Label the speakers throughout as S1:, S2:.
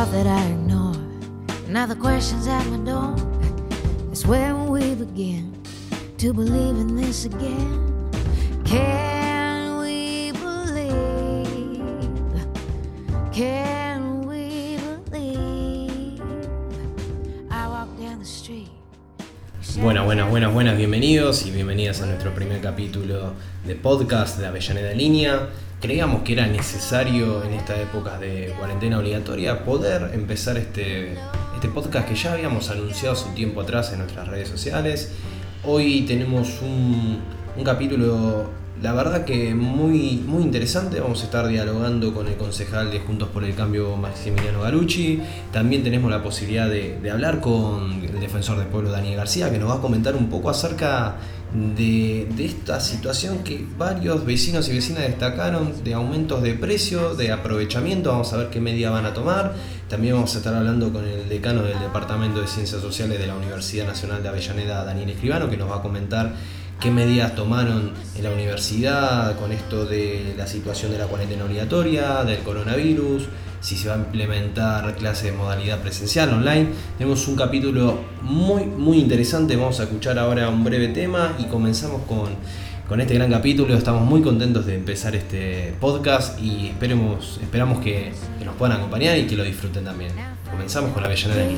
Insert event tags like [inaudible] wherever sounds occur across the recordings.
S1: Thought that I ignore, now the questions at my door. It's when we begin to believe in this again. Can we believe? Can we believe? I walk down the street.
S2: Buenas, buenas, buenas, buenas, bienvenidos y bienvenidas a nuestro primer capítulo de podcast de Avellaneda Línea. Creíamos que era necesario en esta época de cuarentena obligatoria poder empezar este, este podcast que ya habíamos anunciado hace tiempo atrás en nuestras redes sociales. Hoy tenemos un, capítulo, la verdad que muy, muy interesante. Vamos a estar dialogando con el concejal de Juntos por el Cambio, Maximiliano Garucci. También tenemos la posibilidad de, hablar con el defensor del pueblo, Daniel García, que nos va a comentar un poco acerca de, esta situación que varios vecinos y vecinas destacaron de aumentos de precio, de aprovechamiento, vamos a ver qué medidas van a tomar. También vamos a estar hablando con el decano del Departamento de Ciencias Sociales de la Universidad Nacional de Avellaneda, Daniel Escribano, que nos va a comentar qué medidas tomaron en la universidad con esto de la situación de la cuarentena obligatoria, del coronavirus, si se va a implementar clases de modalidad presencial, online. Tenemos un capítulo muy, muy interesante. Vamos a escuchar ahora un breve tema y comenzamos con, con este gran capítulo. Estamos muy contentos de empezar este podcast y esperemos, esperamos que, nos puedan acompañar y que lo disfruten también. Comenzamos con la Avellaneda.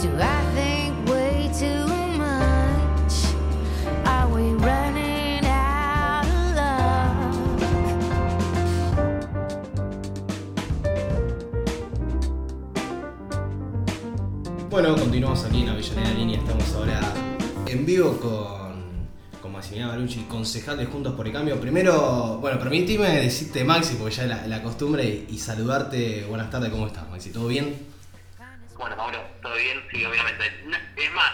S1: Do I
S2: Bueno, continuamos aquí en Avellaneda línea. Estamos ahora en vivo con, con Maximiliano Barucci, concejal de Juntos por el Cambio. Primero, bueno, permíteme decirte Maxi, porque ya es la, la costumbre, y, y saludarte. Buenas tardes, ¿cómo estás, Maxi? ¿Todo bien?
S3: Bueno, Mauro, ¿todo bien? Sí, obviamente. Es más,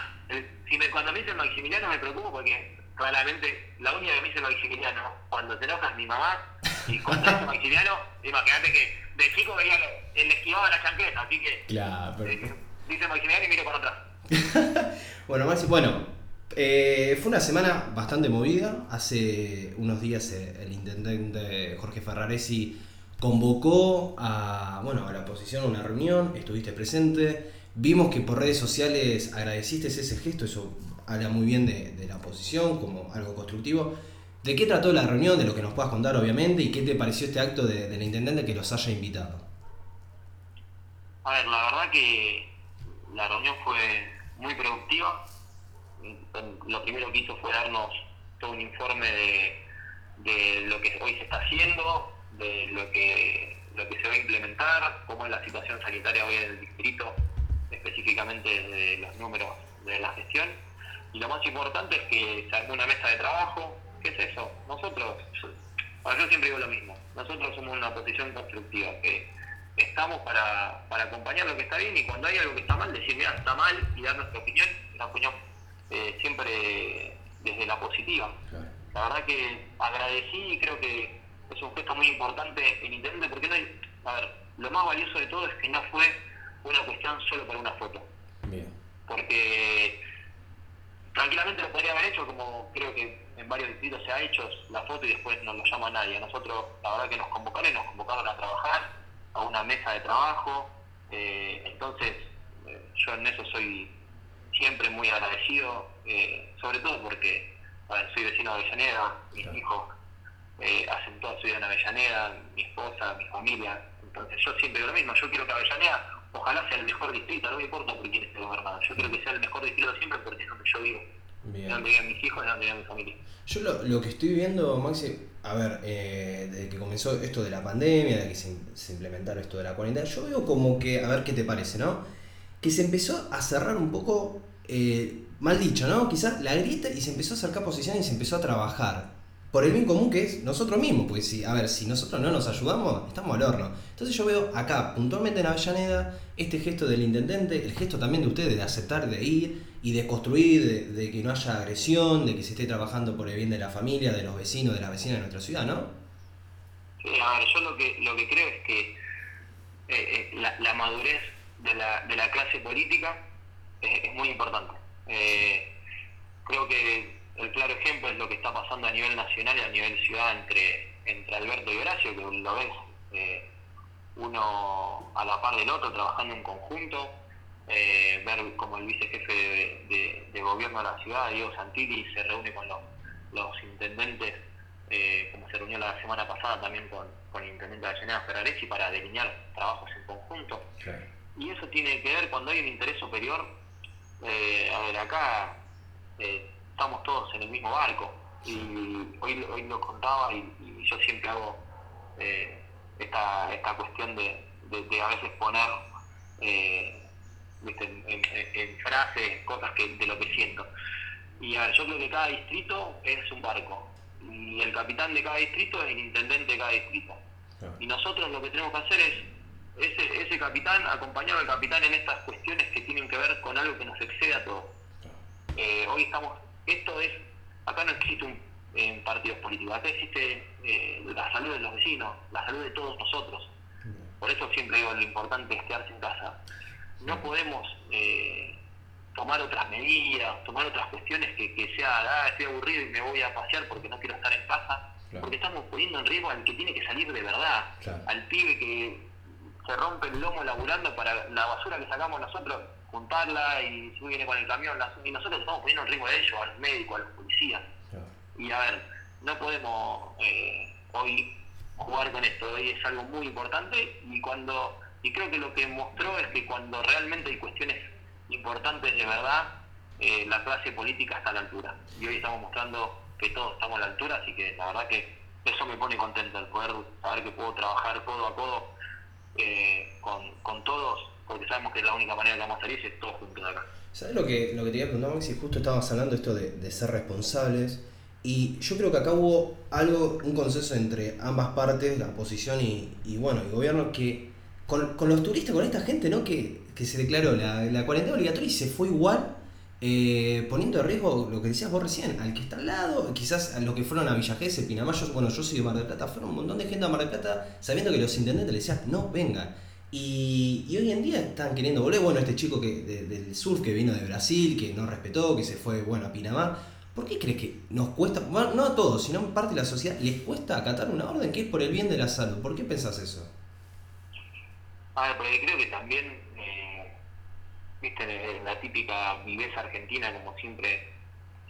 S3: si me, cuando me dicen Maximiliano me preocupo porque claramente la única que me dice Maximiliano, cuando te enojas mi mamá, y cuando dice Maximiliano, imagínate que de chico veía el esquivado de la chancleta, así que
S2: Claro,
S3: eh, dice Maximiliano y miro para atrás. [laughs]
S2: Bueno, Maxi, bueno, eh, fue una semana bastante movida. Hace unos días eh, el intendente Jorge Ferraresi convocó a, bueno, a la oposición a una reunión, estuviste presente. Vimos que por redes sociales agradeciste ese gesto, eso habla muy bien de, de la oposición como algo constructivo. ¿De qué trató la reunión? De lo que nos puedas contar, obviamente, y qué te pareció este acto de- del intendente que los haya invitado.
S3: A ver, la verdad que la reunión fue muy productiva. Lo primero que hizo fue darnos todo un informe de, lo que hoy se está haciendo, de lo que, lo que se va a implementar, cómo es la situación sanitaria hoy en el distrito, específicamente de los números de la gestión. Y lo más importante es que se armó una mesa de trabajo. ¿Qué es eso? Nosotros, bueno, yo siempre digo lo mismo, nosotros somos una oposición constructiva, que estamos para, para acompañar lo que está bien y cuando hay algo que está mal, decir, mira, está mal y dar nuestra opinión, una opinión eh, siempre desde la positiva. La verdad que agradecí y creo que es un gesto muy importante el intendente porque no hay, a ver, lo más valioso de todo es que no fue una cuestión solo para una foto,
S2: Bien.
S3: porque tranquilamente lo podría haber hecho como creo que en varios distritos se ha hecho la foto y después no lo llama nadie. Nosotros la verdad que nos convocaron y nos convocaron a trabajar una mesa de trabajo, eh, entonces eh, yo en eso soy siempre muy agradecido, eh, sobre todo porque a ver, soy vecino de Avellaneda, mis
S2: Claro.
S3: hijos eh, hacen toda su vida en Avellaneda, mi esposa, mi familia, entonces yo siempre digo lo mismo, yo quiero que Avellaneda ojalá sea el mejor distrito, no me importa por quién esté gobernado, yo quiero que sea el mejor distrito siempre porque es donde yo vivo,
S2: Bien.
S3: viven mis hijos, vive mi familia.
S2: Yo lo, lo que estoy viendo, Maxi, a ver, eh, desde que comenzó esto de la pandemia, de que se, se implementaron esto de la cuarentena, yo veo como que, a ver qué te parece, ¿no? Que se empezó a cerrar un poco, eh, mal dicho, ¿no? Quizás la grieta y se empezó a acercar posiciones y se empezó a trabajar por el bien común que es nosotros mismos, pues si, a ver, si nosotros no nos ayudamos, estamos al horno. Entonces yo veo acá, puntualmente en Avellaneda, este gesto del intendente, el gesto también de ustedes de aceptar, de ir y de construir, de, de que no haya agresión, de que se esté trabajando por el bien de la familia, de los vecinos, de las vecinas de nuestra ciudad, ¿no?
S3: Sí, a ver, yo lo que, lo que creo es que eh, eh, la, la madurez de la, de la clase política es, es muy importante. Eh, creo que el claro ejemplo es lo que está pasando a nivel nacional y a nivel ciudad entre entre Alberto y Horacio, que lo ves eh, uno a la par del otro, trabajando en conjunto, eh, ver como el vicejefe de, de, gobierno de la ciudad, Diego Santilli, se reúne con los, los intendentes, eh, como se reunió la semana pasada también con, con el intendente de Avellaneda Ferraresi para delinear trabajos en conjunto. Y eso tiene que ver cuando hay un interés superior. Eh, a ver, acá eh, estamos todos en el mismo barco. Y hoy, hoy lo contaba y, yo siempre hago esta, esta cuestión de, de, a veces poner eh, En, frases cosas que, de lo que siento. Y a ver, yo creo que cada distrito es un barco. Y el capitán de cada distrito es el intendente de cada distrito. Y nosotros lo que tenemos que hacer es ese, ese capitán, acompañar al capitán en estas cuestiones que tienen que ver con algo que nos excede a todos. Eh, hoy estamos, esto es, acá no existe un en partidos políticos, acá existe eh, la salud de los vecinos, la salud de todos nosotros. Por eso siempre digo lo importante es quedarse en casa. No podemos eh, tomar otras medidas, tomar otras cuestiones que, que sea, ah, estoy aburrido y me voy a pasear porque no quiero estar en casa, porque estamos poniendo en riesgo al que tiene que salir de verdad, al pibe que se rompe el lomo laburando para la basura que sacamos nosotros, juntarla y si viene con el camión, y nosotros estamos poniendo en riesgo a ellos, a los médicos, a los policías. Y a ver, no podemos eh, hoy jugar con esto, hoy es algo muy importante y cuando y creo que lo que mostró es que cuando realmente hay cuestiones importantes de verdad, eh, la clase política está a la altura. Y hoy estamos mostrando que todos estamos a la altura, así que la verdad que eso me pone contento, el poder saber que puedo trabajar codo a codo eh, con, con, todos, porque sabemos que la única manera que vamos a salir es todos juntos de acá.
S2: ¿Sabes lo que, lo que te iba a preguntar, Maxi? Justo estabas hablando esto de, ser responsables. Y yo creo que acá hubo algo, un consenso entre ambas partes, la oposición y, y bueno, el gobierno, que con, con, los turistas, con esta gente, ¿no? Que, que se declaró la, la cuarentena obligatoria y se fue igual eh, poniendo en riesgo lo que decías vos recién, al que está al lado, quizás a los que fueron a Villa yo, bueno, yo soy de Mar del Plata, fueron un montón de gente a Mar del Plata sabiendo que los intendentes le decían, no, venga. Y, hoy en día están queriendo volver, bueno, este chico que del surf que vino de Brasil, que no respetó, que se fue, bueno, a Pinamar. ¿Por qué crees que nos cuesta, no a todos, sino a parte de la sociedad, les cuesta acatar una orden que es por el bien de la salud? ¿Por qué pensás eso?
S3: A ver, porque creo que también viste, la típica viveza argentina, como siempre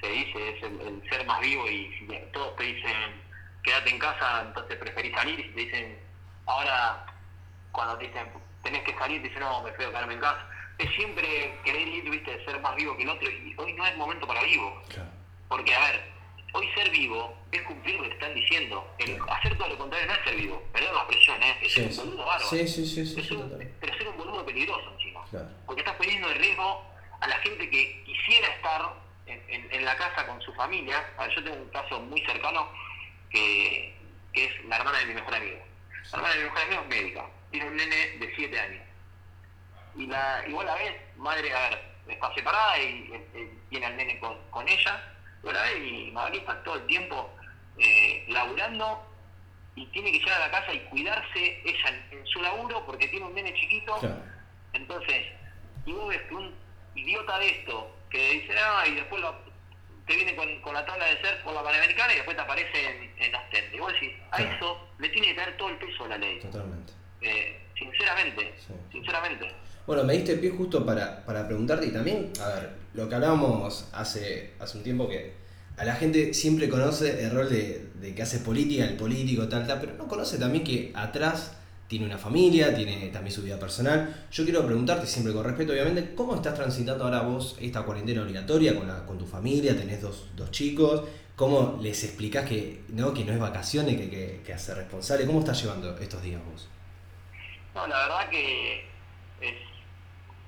S3: se dice, es el, ser más vivo y si todos te dicen quédate en casa, entonces preferís salir y si te dicen ahora cuando te dicen tenés que salir, te dicen no, me prefiero quedarme en casa. Es siempre querer ir, viste, ser más vivo que el otro y hoy no es momento para vivo. Porque, a ver, hoy ser vivo es cumplir lo que te están diciendo. El hacer todo lo contrario no es ser vivo, perdón la expresión, ¿eh? es ser un boludo bárbaro.
S2: Sí, sí, sí, sí,
S3: pero ser un boludo peligroso encima. Porque estás poniendo en riesgo a la gente que quisiera estar en, en, la casa con su familia. A ver, yo tengo un caso muy cercano que, que es la hermana de mi mejor amigo. La hermana de mi mejor amigo es médica, tiene un nene de 7 años. Y la, igual a vez, madre, a ver, está separada y, tiene al nene con, con ella, y Magali está todo el tiempo eh, laburando y tiene que llegar a la casa y cuidarse ella en, su laburo porque tiene un nene chiquito. Entonces, y vos ves que un idiota de esto, que dice, ah, y después te viene con, la tabla de ser por la Panamericana y después te aparece en, en Y vos decís, a eso le tiene que caer todo el peso a la ley.
S2: Totalmente.
S3: Eh, sinceramente, sinceramente.
S2: Bueno, me diste pie justo para, para preguntarte y también, a ver, lo que hablábamos hace, hace un tiempo que a la gente siempre conoce el rol de, de que hace política, el político, tal, tal, pero no conoce también que atrás tiene una familia, tiene también su vida personal. Yo quiero preguntarte, siempre con respeto, obviamente, ¿cómo estás transitando ahora vos esta cuarentena obligatoria con, con tu familia? Tenés dos, dos chicos. ¿Cómo les explicás que no, que no es vacaciones, que, que, que hacer responsable? ¿Cómo estás llevando estos días vos?
S3: No, la verdad que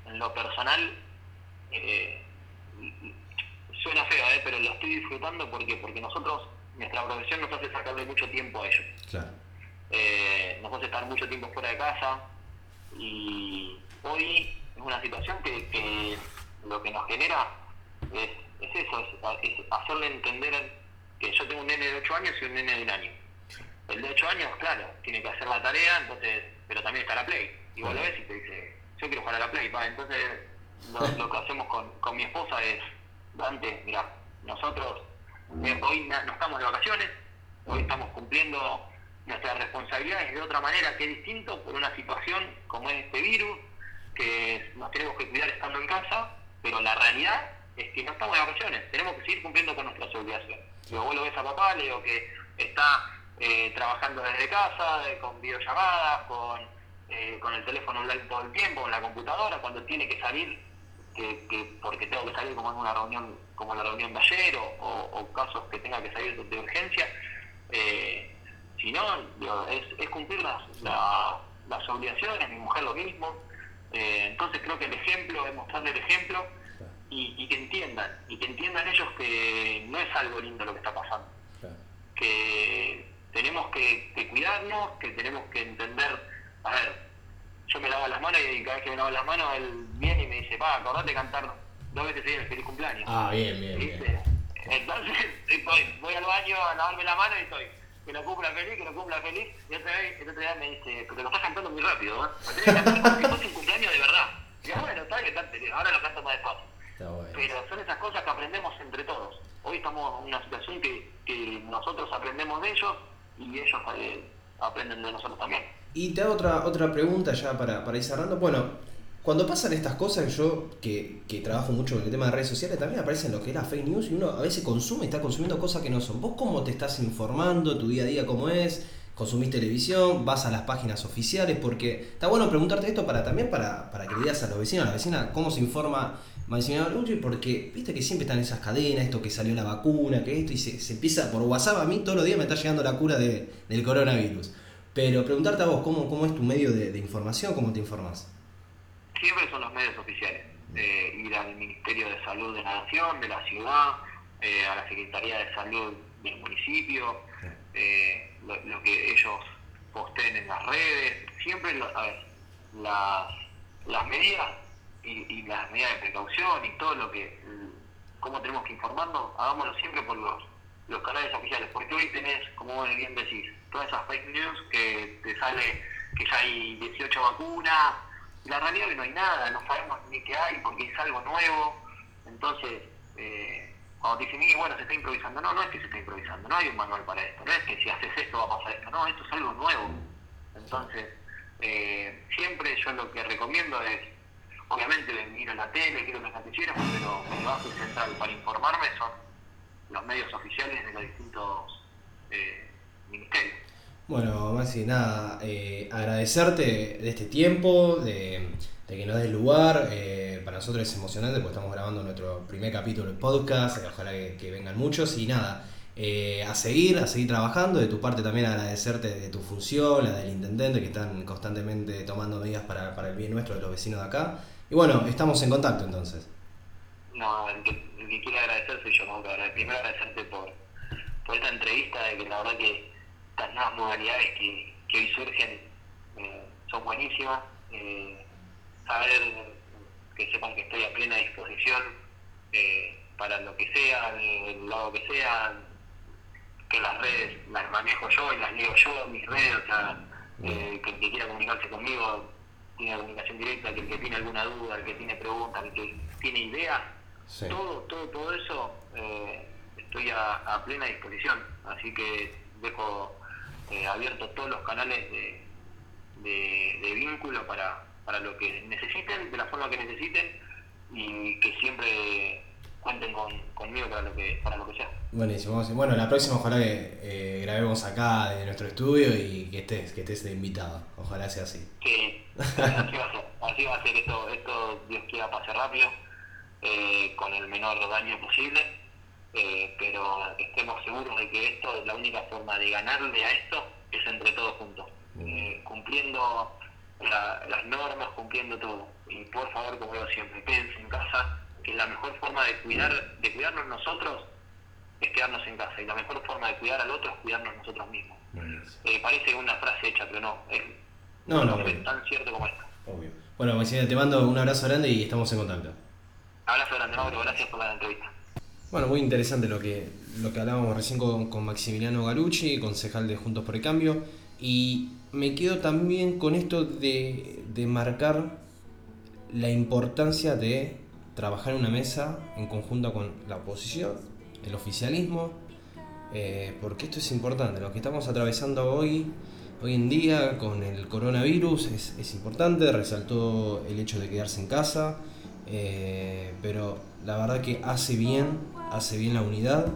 S3: en lo personal eh, suena feo, eh, pero lo estoy disfrutando porque porque nosotros, nuestra profesión nos hace sacarle mucho tiempo a ellos. Claro eh, nos hace estar mucho tiempo fuera de casa y hoy es una situación que, lo que nos genera es, eso, es, hacerle entender que yo tengo un nene de 8 años y un nene de un año. El de 8 años, claro, tiene que hacer la tarea, entonces pero también está la Play. Y vos lo ves y te dice, yo quiero jugar a la Play. Entonces lo, que hacemos con, con mi esposa es, Dante, mira, nosotros eh, hoy no estamos de vacaciones, hoy estamos cumpliendo nuestras responsabilidades de otra manera que es distinto por una situación como es este virus, que nos tenemos que cuidar estando en casa, pero la realidad es que no estamos de vacaciones, tenemos que seguir cumpliendo con nuestras obligaciones. Luego vos lo ves a papá, le digo que está eh, trabajando desde casa, con videollamadas, con, eh, con el teléfono online todo el tiempo, con la computadora, cuando tiene que salir, que, que porque tengo que salir como en una reunión, como la reunión de ayer, o, o, casos que tenga que salir de, urgencia. Eh, si no, es, es, cumplir las, las obligaciones, mi mujer lo mismo. entonces creo que el ejemplo es mostrarle el ejemplo y, y, que entiendan, y que entiendan ellos que no es algo lindo lo que está pasando. Que tenemos que, cuidarnos, que tenemos que entender, a ver, yo me lavo las manos y cada vez que me lavo las manos él viene y me dice, pa, acordate de cantar dos veces seguidas el feliz cumpleaños.
S2: Ah, bien, bien, bien.
S3: Entonces [laughs] voy al baño a lavarme la mano y estoy, que lo cumpla feliz, que lo cumpla feliz, y otra vez, el otro día me dice, pero lo estás cantando muy rápido, ¿eh? Lo tenés que cantar como si fuese un cumpleaños de verdad. Y yo, bueno, está que ahora lo canto más despacio. Pero son esas cosas que aprendemos entre todos. Hoy estamos en una situación que, que nosotros aprendemos de ellos y ellos eh, aprenden de nosotros también.
S2: Y te hago otra, otra pregunta ya para, para ir cerrando. Bueno, cuando pasan estas cosas, yo que, que, trabajo mucho en el tema de redes sociales, también aparecen lo que era fake news y uno a veces consume, está consumiendo cosas que no son. ¿Vos cómo te estás informando, tu día a día cómo es? ¿Consumís televisión? ¿Vas a las páginas oficiales? Porque está bueno preguntarte esto para también para, para que le digas a los vecinos, a la vecina, cómo se informa Maximiliano y porque viste que siempre están esas cadenas, esto que salió la vacuna, que esto, y se, empieza por WhatsApp, a mí todos los días me está llegando la cura de, del coronavirus. Pero preguntarte a vos, ¿cómo, cómo es tu medio de, información? ¿Cómo te informás?
S3: Siempre son los medios oficiales. Eh, ir al Ministerio de Salud de la Nación, de la ciudad, eh, a la Secretaría de Salud del municipio, eh, lo, que ellos posteen en las redes. Siempre, a ver, las, las medidas y, las medidas de precaución y todo lo que, cómo tenemos que informarnos, hagámoslo siempre por los, los canales oficiales, porque hoy tenés, como bien decís, todas esas fake news que te sale que ya hay 18 vacunas, la realidad es que no hay nada, no sabemos ni qué hay porque es algo nuevo, entonces, eh, cuando dicen, Miguel, bueno, se está improvisando, no, no es que se está improvisando, no hay un manual para esto, no es que si haces esto va a pasar esto, no, esto es algo nuevo. Entonces, eh, siempre yo lo que recomiendo es obviamente miro la tele, quiero los noticieros, pero mi base central para informarme son los medios oficiales de los distintos eh, ministerios.
S2: Bueno, Maxi, nada, eh, agradecerte de este tiempo, de, que nos des lugar. Eh, para nosotros es emocionante porque estamos grabando nuestro primer capítulo de podcast, ojalá que, vengan muchos y nada. a seguir, a seguir trabajando. De tu parte también agradecerte de tu función, la del intendente, que están constantemente tomando medidas para, para el bien nuestro de los vecinos de acá. Y bueno, estamos en contacto entonces.
S3: No, el que, el quiere agradecer soy yo, ¿no? primero agradecerte por, por esta entrevista, de que la verdad que estas nuevas modalidades que, que hoy surgen eh, son buenísimas. Eh, saber que sepan que estoy a plena disposición eh, para lo que sea, el, lado que sea, que las redes las manejo yo y las leo yo, mis redes, o sea, que el que quiera comunicarse conmigo tiene comunicación directa, que el que tiene alguna duda, el que tiene preguntas, el que tiene ideas, todo, todo, todo eso eh, estoy a, plena disposición. Así que dejo eh, abiertos todos los canales de, de, vínculo para, para lo que necesiten, de la forma que necesiten y que siempre cuenten con, conmigo para lo que para lo que sea.
S2: Buenísimo. Bueno, la próxima ojalá que eh, grabemos acá de nuestro estudio y que estés, que estés de invitado. Ojalá sea así.
S3: Sí, así va a ser. Así va a ser. Esto, esto Dios quiera pase rápido, eh, con el menor daño posible. Eh, pero estemos seguros de que esto, la única forma de ganarle a esto es entre todos juntos. cumpliendo las normas, cumpliendo todo. Y por favor, como digo siempre, quédense en casa que la mejor forma de cuidar de cuidarnos nosotros es quedarnos en casa y la mejor forma de cuidar al otro es cuidarnos nosotros mismos. Eh, parece una frase hecha, pero no, es, no, no, es tan cierto como.
S2: Obvio. Bueno, te mando un abrazo grande y estamos en contacto.
S3: Abrazo grande, Mauro, gracias por la entrevista.
S2: Bueno, muy interesante lo que, lo que hablábamos recién con, con Maximiliano Galucci, concejal de Juntos por el Cambio, y me quedo también con esto de, de marcar la importancia de trabajar en una mesa en conjunto con la oposición, el oficialismo,
S4: eh, porque esto es importante, lo que estamos atravesando hoy, hoy en día con el coronavirus es, es importante, resaltó el hecho de quedarse en casa, eh, pero la verdad que hace bien, hace bien la unidad,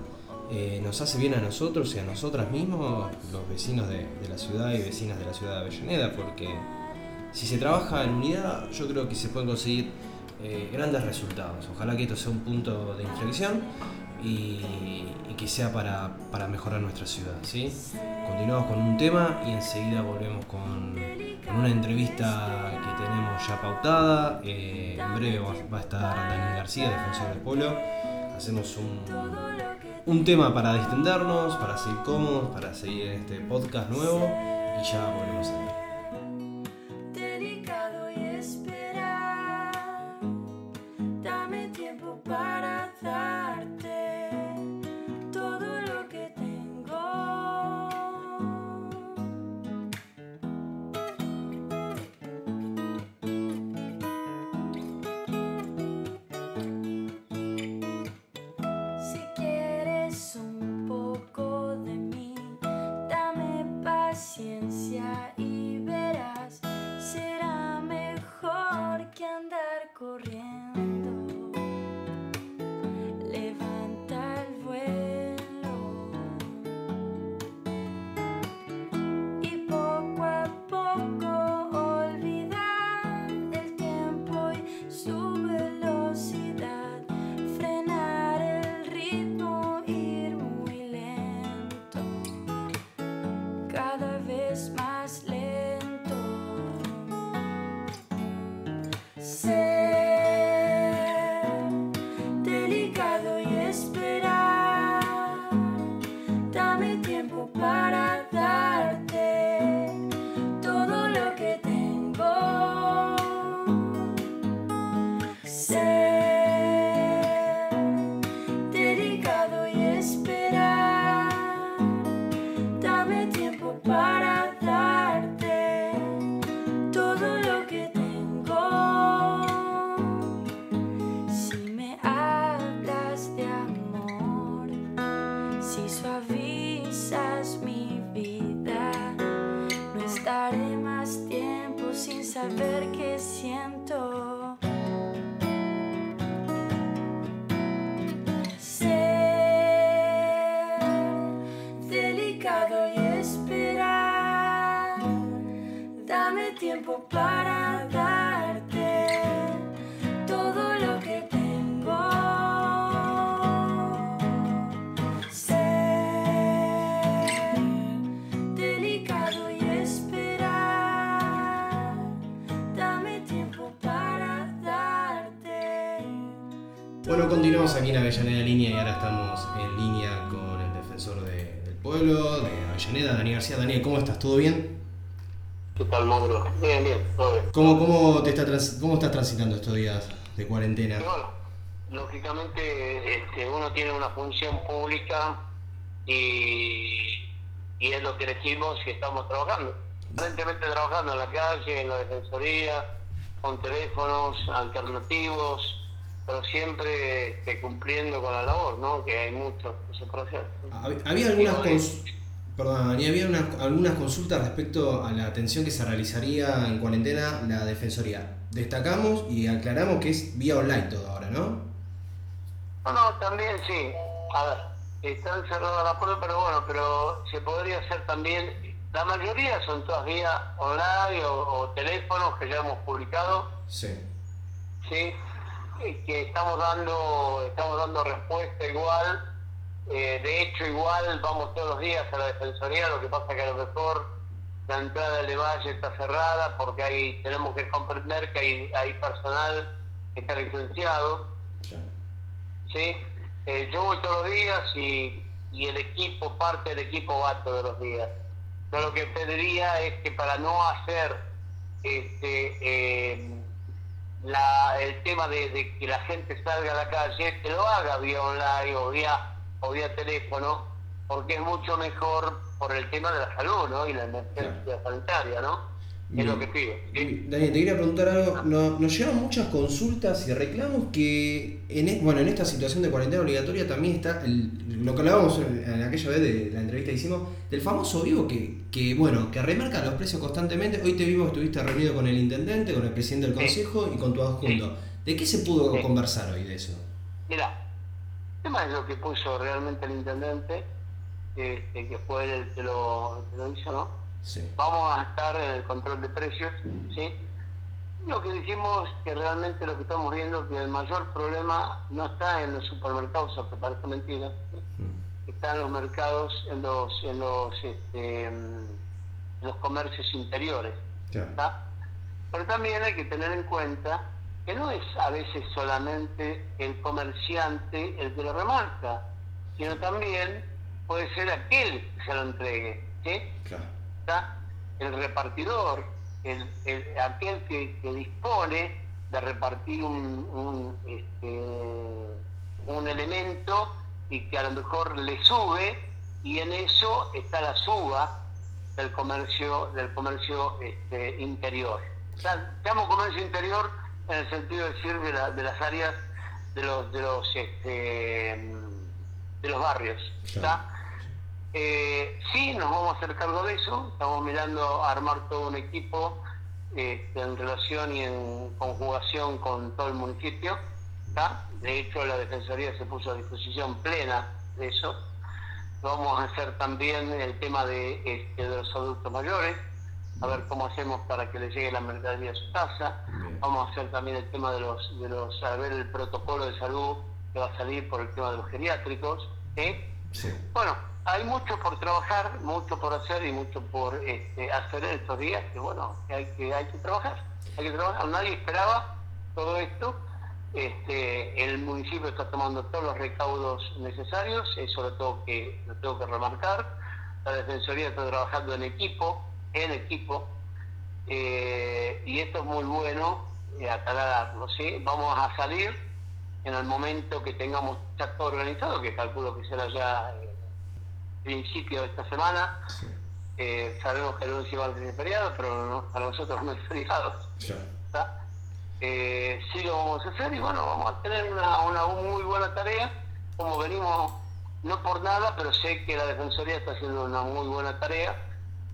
S4: eh, nos hace bien a nosotros y a nosotras mismos, los vecinos de, de la ciudad y vecinas de la ciudad de Avellaneda, porque si se trabaja en unidad, yo creo que se pueden conseguir eh, grandes resultados. Ojalá que esto sea un punto de inflexión y, y que sea para, para, mejorar nuestra ciudad. ¿sí? Continuamos con un tema y enseguida volvemos con, con una entrevista que tenemos ya pautada. Eh, en breve va, va, a estar Daniel García, defensor del pueblo. Hacemos un, un tema para distendernos, para seguir cómodos, para seguir en este podcast nuevo y ya volvemos a ver. tiempo para darte. Bueno, continuamos aquí en Avellaneda Línea y ahora estamos en línea con el defensor de, del pueblo, de Avellaneda, Daniel García. Daniel, ¿cómo estás? ¿Todo bien?
S5: ¿Qué tal, Mauro? Bien, bien, todo bien.
S4: ¿Cómo, cómo, te está ¿Cómo estás transitando estos días de cuarentena?
S5: Bueno, lógicamente este, uno tiene una función pública y, y es lo que decimos y estamos trabajando. Aparentemente trabajando en la calle, en la defensoría, con teléfonos alternativos, pero siempre este, cumpliendo con la labor, ¿no? Que hay mucho que se procede.
S4: Había algunas, cons Perdón, había una, algunas consultas respecto a la atención que se realizaría en cuarentena la Defensoría. Destacamos y aclaramos que es vía online todo ahora, ¿no?
S5: No, no, también sí. A ver, están cerradas las puertas, pero bueno, pero se podría hacer también, la mayoría son todas vía online o, o teléfonos que ya hemos publicado.
S4: Sí.
S5: Sí, que estamos dando, estamos dando respuesta igual. Eh, de hecho, igual vamos todos los días a la Defensoría, lo que pasa que a lo mejor la entrada de Valle está cerrada porque hay, tenemos que comprender que hay, hay personal que está licenciado. ¿sí? Eh, yo voy todos los días y, y el equipo, parte del equipo va todos los días. Yo lo que pediría es que para no hacer este, eh, la, el tema de, de, que la gente salga a la calle, que lo haga vía online o vía, o vía teléfono, porque es mucho mejor por el tema de la salud ¿no? y la emergencia sanitaria, ¿no? Es lo que pido.
S2: Daniel, te quería preguntar algo. Nos, nos llegan muchas consultas y reclamos que en, e, bueno, en esta situación de cuarentena obligatoria también está el, lo que hablábamos en, aquella vez de la entrevista que hicimos, del famoso vivo que, que, bueno, que remarca los precios constantemente. Hoy te vimos estuviste reunido con el intendente, con el presidente del consejo y con tu adjunto. ¿De qué se pudo conversar hoy de eso?
S5: Mira, el tema es lo que puso realmente el intendente, este, que fue el que lo, que lo hizo, ¿no? Vamos a estar en el control de precios, ¿sí? Lo que dijimos que realmente lo que estamos viendo que el mayor problema no está en los supermercados, aunque parece mentira, mm. está en los mercados, en los en los este, en los comercios interiores. Pero también hay que tener en cuenta que no es a veces solamente el comerciante el que lo remarca, sino también puede ser aquel que se lo entregue. ¿sí? Claro el repartidor, el, aquel que, dispone de repartir un, un, este, un elemento y que a lo mejor le sube y en eso está la suba del comercio del comercio este, interior. O sea, comercio interior en el sentido de decir de, de las áreas de los de los este, de los barrios. Eh, sí, nos vamos a hacer cargo de eso. Estamos mirando a armar todo un equipo este, en relación y en conjugación con todo el municipio. De hecho, la Defensoría se puso a disposición plena de eso. Vamos a hacer también el tema de, este, de los adultos mayores, a ver cómo hacemos para que les llegue la mercadería a su casa. Vamos a hacer también el tema de los, de los, a ver el protocolo de salud que va a salir por el tema de los geriátricos. Bueno, hay mucho por trabajar, mucho por hacer y mucho por este, hacer en estos días que bueno, hay que, hay que trabajar, hay que trabajar. Nadie esperaba todo esto. Este, el municipio está tomando todos los recaudos necesarios, eso lo tengo que, lo tengo que remarcar. La Defensoría está trabajando en equipo, en equipo, eh, y esto es muy bueno, eh, aclararlo, ¿sí? Vamos a salir en el momento que tengamos ya todo organizado, que calculo que será ya eh, principio de esta semana. Eh, sabemos que el lunes iba a tener feriado, pero no, para nosotros no es feriado. Eh, sí lo vamos a hacer y bueno, vamos a tener una, una muy buena tarea, como venimos, no por nada, pero sé que la Defensoría está haciendo una muy buena tarea,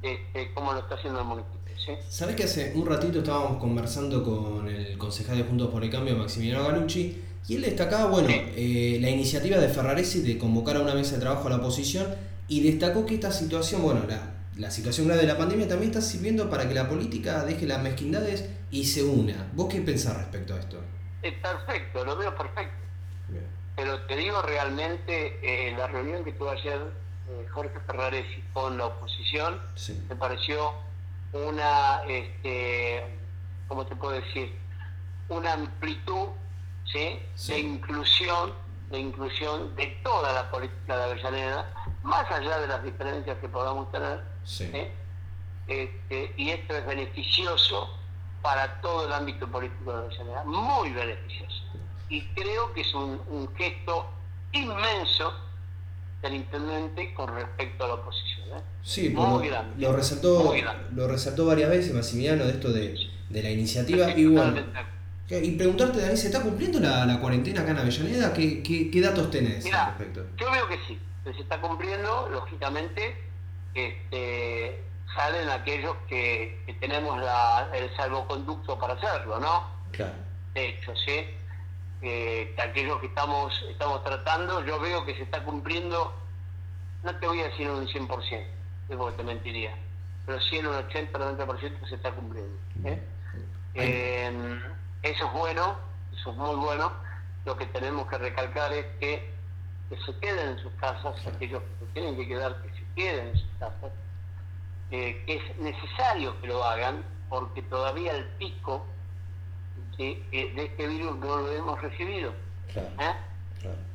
S5: este, como lo está haciendo el municipio. ¿sí?
S2: ¿Sabes que hace un ratito estábamos conversando con el concejal de Juntos por el Cambio, Maximiliano Galucci, y él destacaba, bueno, eh, la iniciativa de Ferraresi de convocar a una mesa de trabajo a la oposición y destacó que esta situación, bueno, la, la situación grave de la pandemia también está sirviendo para que la política deje las mezquindades y se una. ¿Vos qué pensás respecto a esto?
S5: Es perfecto, lo veo perfecto. Pero te digo realmente, eh, la reunión que tuvo ayer eh, Jorge Ferraresi con la oposición, me pareció una, este, ¿cómo te puedo decir? Una amplitud ¿sí? de inclusión, de inclusión de toda la política de Avellaneda, más allá de las diferencias que podamos tener, ¿eh? este, y esto es beneficioso para todo el ámbito político de Avellaneda, muy beneficioso. Y creo que es un, gesto inmenso del intendente con respecto a la oposición. ¿eh?
S2: Sí, muy grande, lo, resaltó, lo resaltó varias veces Maximiliano de esto de, de la iniciativa. Y bueno, y preguntarte, Dani, ¿se está cumpliendo la, cuarentena acá en Avellaneda? ¿Qué, qué, datos tenés
S5: al respecto? Yo veo que sí, que se está cumpliendo, lógicamente, este, salen aquellos que, tenemos el salvoconducto para hacerlo, ¿no? Claro. De hecho, sí. que aquellos que estamos, estamos tratando, yo veo que se está cumpliendo, no te voy a decir un 100%, porque te mentiría, pero sí en un 80-90% se está cumpliendo. ¿eh? Eso es bueno, eso es muy bueno. Lo que tenemos que recalcar es que, se queden en sus casas, aquellos que tienen que quedar, que se queden en sus casas, que es necesario que lo hagan, porque todavía el pico de, este virus no lo hemos recibido. ¿eh?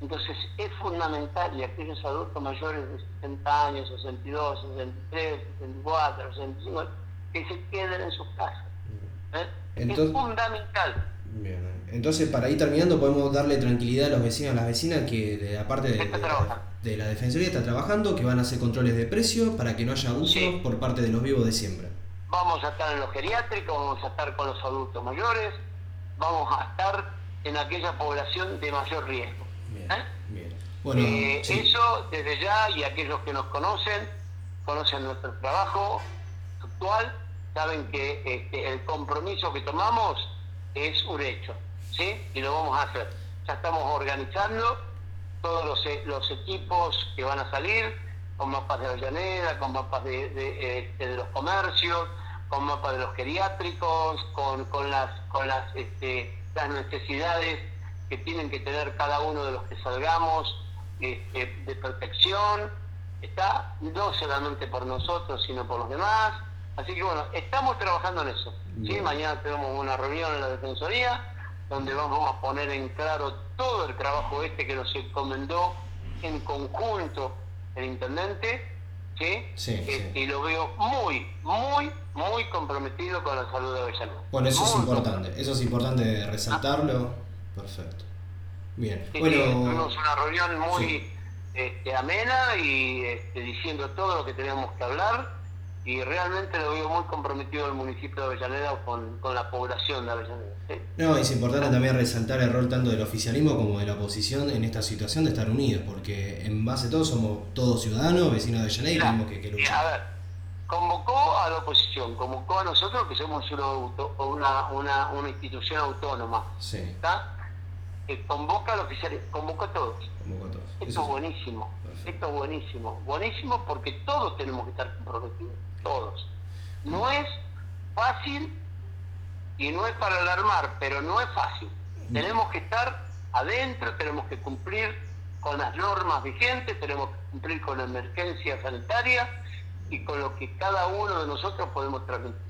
S5: Entonces es fundamental, y aquellos adultos mayores de 60 años, 62, 63, 64, 65, que se queden en sus casas. ¿Eh? Entonces, es fundamental.
S2: Entonces, para ir terminando, podemos darle tranquilidad a los vecinos, a las vecinas que de la parte de, la Defensoría está trabajando, que van a hacer controles de precio para que no haya abuso por parte de los vivos de siempre.
S5: vamos a estar en los geriátricos, vamos a estar con los adultos mayores, vamos a estar en aquella población de mayor riesgo.
S2: Bien,
S5: ¿eh?
S2: bien. Bueno,
S5: Eh,
S2: sí.
S5: Eso desde ya y aquellos que nos conocen, conocen nuestro trabajo actual, saben que este, el compromiso que tomamos es un hecho, ¿sí? Y lo vamos a hacer. Ya estamos organizando todos los, los equipos que van a salir, con mapas de Avellaneda, con mapas de, de, este, de los comercios, con mapas de los geriátricos, con, con las, con las, este, las necesidades que tienen que tener cada uno de los que salgamos este, de protección, está no solamente por nosotros, sino por los demás. Así que bueno, estamos trabajando en eso. Mañana tenemos una reunión en la Defensoría donde vamos a poner en claro todo el trabajo este que nos encomendó en conjunto el intendente, ¿sí?
S2: Sí,
S5: Eh,
S2: sí.
S5: y lo veo muy, muy, muy comprometido con la salud de Avellaneda.
S2: Bueno, eso es importante. Eso es importante resaltarlo. Perfecto. Bien.
S5: Sí,
S2: Bueno,
S5: tuvimos una reunión muy este, amena y este, diciendo todo lo que teníamos que hablar y realmente lo veo muy comprometido el municipio de Avellaneda con, con la población de Avellaneda. sí.
S2: No, es importante también resaltar el rol tanto del oficialismo como de la oposición en esta situación de estar unidos, porque en base a todo somos todos ciudadanos, vecinos de Avellaneda y tenemos que, que luchar.
S5: a ver, convocó a la oposición, convocó a nosotros que somos una, auto- una, una, una institución autónoma,
S2: Sí,
S5: ¿está? Eh, convoca al oficial, convocó a todos.
S2: a todos.
S5: Esto
S2: Eso
S5: es buenísimo,
S2: Perfecto.
S5: esto es buenísimo, buenísimo porque todos tenemos que estar comprometidos, todos. No es fácil y no es para alarmar, pero no es fácil. Tenemos que estar adentro, tenemos que cumplir con las normas vigentes, tenemos que cumplir con la emergencia sanitaria y con lo que cada uno de nosotros podemos transmitir.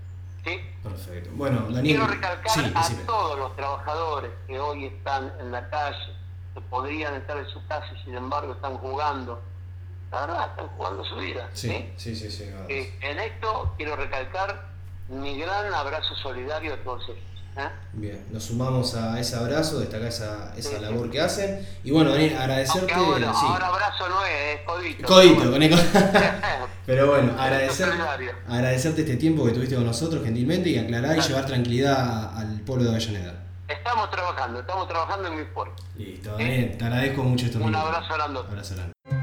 S5: ¿sí?
S2: Perfecto. Bueno, Daniel.
S5: Quiero recalcar
S2: sí,
S5: a todos los trabajadores que hoy están en la calle, que podrían estar en su casa y sin embargo están jugando. La verdad, están jugando su vida.
S2: Sí,
S5: ¿sí?
S2: sí, sí, sí.
S5: Eh, en esto quiero recalcar mi gran abrazo solidario a todos ellos. ¿eh?
S2: Bien, nos sumamos a ese abrazo, destacar esa, esa
S5: Sí,
S2: labor que hacen. Y bueno, Daniel, agradecerte.
S5: Aunque ahora, abrazo no es, es codito.
S2: Codito, con el- [laughs] Pero bueno, [laughs] agradecer, agradecerte este tiempo que tuviste con nosotros gentilmente y aclarar y llevar tranquilidad al pueblo de Avellaneda.
S5: Estamos trabajando, estamos trabajando en mi puerto.
S2: Listo, Daniel, te agradezco mucho estos
S5: Un
S2: minutos.
S5: abrazo grandote.
S2: Abrazo grande.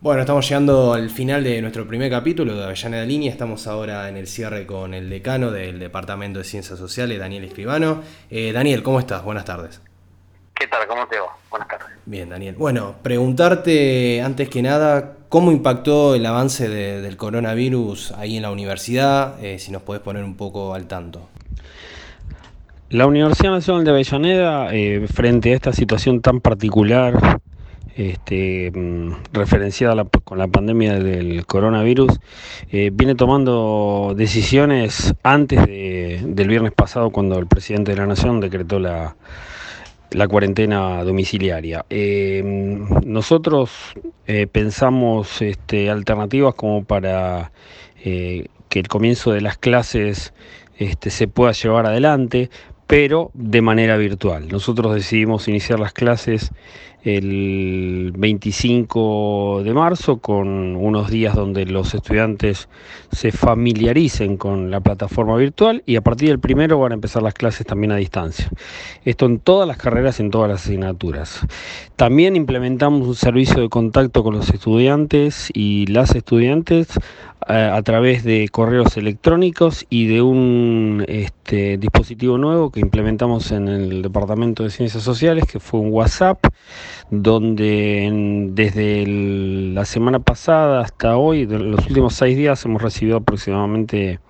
S2: Bueno, estamos llegando al final de nuestro primer capítulo de Avellaneda Línea. Estamos ahora en el cierre con el decano del Departamento de Ciencias Sociales, Daniel Escribano. Eh, Daniel, ¿cómo estás? Buenas tardes.
S3: ¿Qué tal? ¿Cómo te va? Buenas tardes.
S2: Bien, Daniel. Bueno, preguntarte antes que nada, ¿cómo impactó el avance de- del coronavirus ahí en la universidad? Eh, si nos podés poner un poco al tanto.
S6: La Universidad Nacional de Avellaneda, eh, frente a esta situación tan particular, este, mm, referenciada con la pandemia del coronavirus, eh, viene tomando decisiones antes de- del viernes pasado, cuando el presidente de la Nación decretó la, cuarentena domiciliaria. Eh, nosotros eh, pensamos este, alternativas como para que el comienzo de las clases este, se pueda llevar adelante, pero de manera virtual. Nosotros decidimos iniciar las clases el 25 de marzo con unos días donde los estudiantes se familiaricen con la plataforma virtual y a partir del primero van a empezar las clases también a distancia. Esto en todas las carreras, en todas las asignaturas. También implementamos un servicio de contacto con los estudiantes y las estudiantes a través de correos electrónicos y de un este, dispositivo nuevo que implementamos en el Departamento de Ciencias Sociales, que fue un WhatsApp, donde en- desde la semana pasada hasta hoy, de los últimos seis días, hemos recibido aproximadamente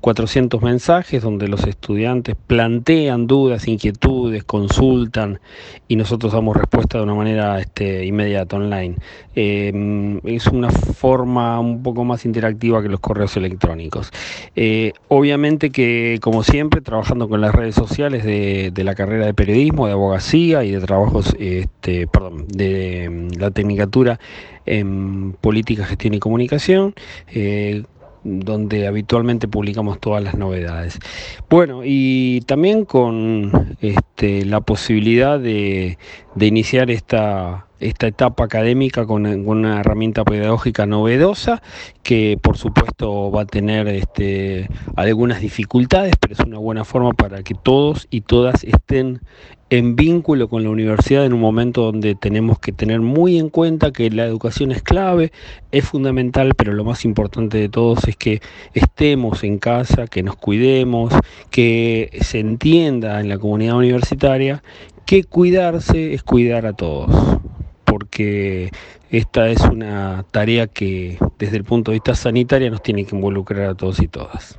S6: 400 mensajes donde los estudiantes plantean dudas, inquietudes, consultan y nosotros damos respuesta de una manera este, inmediata online. Em, es una forma un poco más interactiva que los correos electrónicos. Eh, obviamente que, como siempre, trabajando con las redes sociales de, la carrera de periodismo, de abogacía y de trabajos, este, perdón, de, em, la tecnicatura en política, gestión y comunicación. Eh, donde habitualmente publicamos todas las novedades. Bueno, y también con este, la posibilidad de, iniciar esta, esta etapa académica con, una herramienta pedagógica novedosa que por supuesto va a tener este, algunas dificultades, pero es una buena forma para que todos y todas estén en vínculo con la universidad en un momento donde tenemos que tener muy en cuenta que la educación es clave, es fundamental, pero lo más importante de todos es que estemos en casa, que nos cuidemos, que se entienda en la comunidad universitaria que cuidarse es cuidar a todos, porque esta es una tarea que desde el punto de vista sanitario nos tiene que involucrar a todos y todas.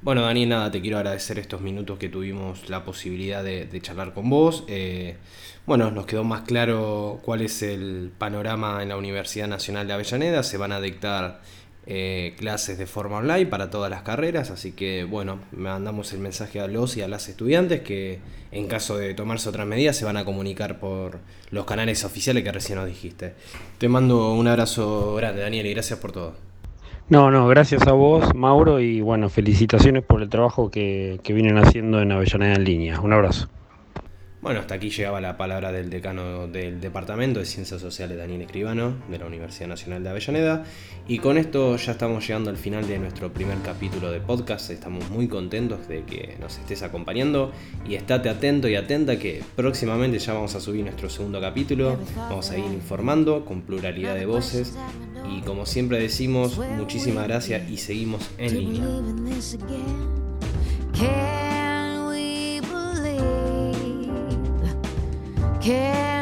S2: Bueno, Dani, nada, te quiero agradecer estos minutos que tuvimos la posibilidad de, charlar con vos. Eh, bueno, nos quedó más claro cuál es el panorama en la Universidad Nacional de Avellaneda. Se van a dictar eh, clases de forma online para todas las carreras, así que bueno, mandamos el mensaje a los y a las estudiantes que en caso de tomarse otras medidas se van a comunicar por los canales oficiales que recién nos dijiste. Te mando un abrazo grande, Daniel, y gracias por todo.
S6: No, no, gracias a vos, Mauro, y bueno, felicitaciones por el trabajo que, que vienen haciendo en Avellaneda en línea. Un abrazo.
S2: Bueno, hasta aquí llegaba la palabra del decano del Departamento de Ciencias Sociales, Daniel Escribano, de la Universidad Nacional de Avellaneda. Y con esto ya estamos llegando al final de nuestro primer capítulo de podcast. Estamos muy contentos de que nos estés acompañando. Y estate atento y atenta que próximamente ya vamos a subir nuestro segundo capítulo. Vamos a ir informando con pluralidad de voces. Y como siempre decimos, muchísimas gracias y seguimos en línea. can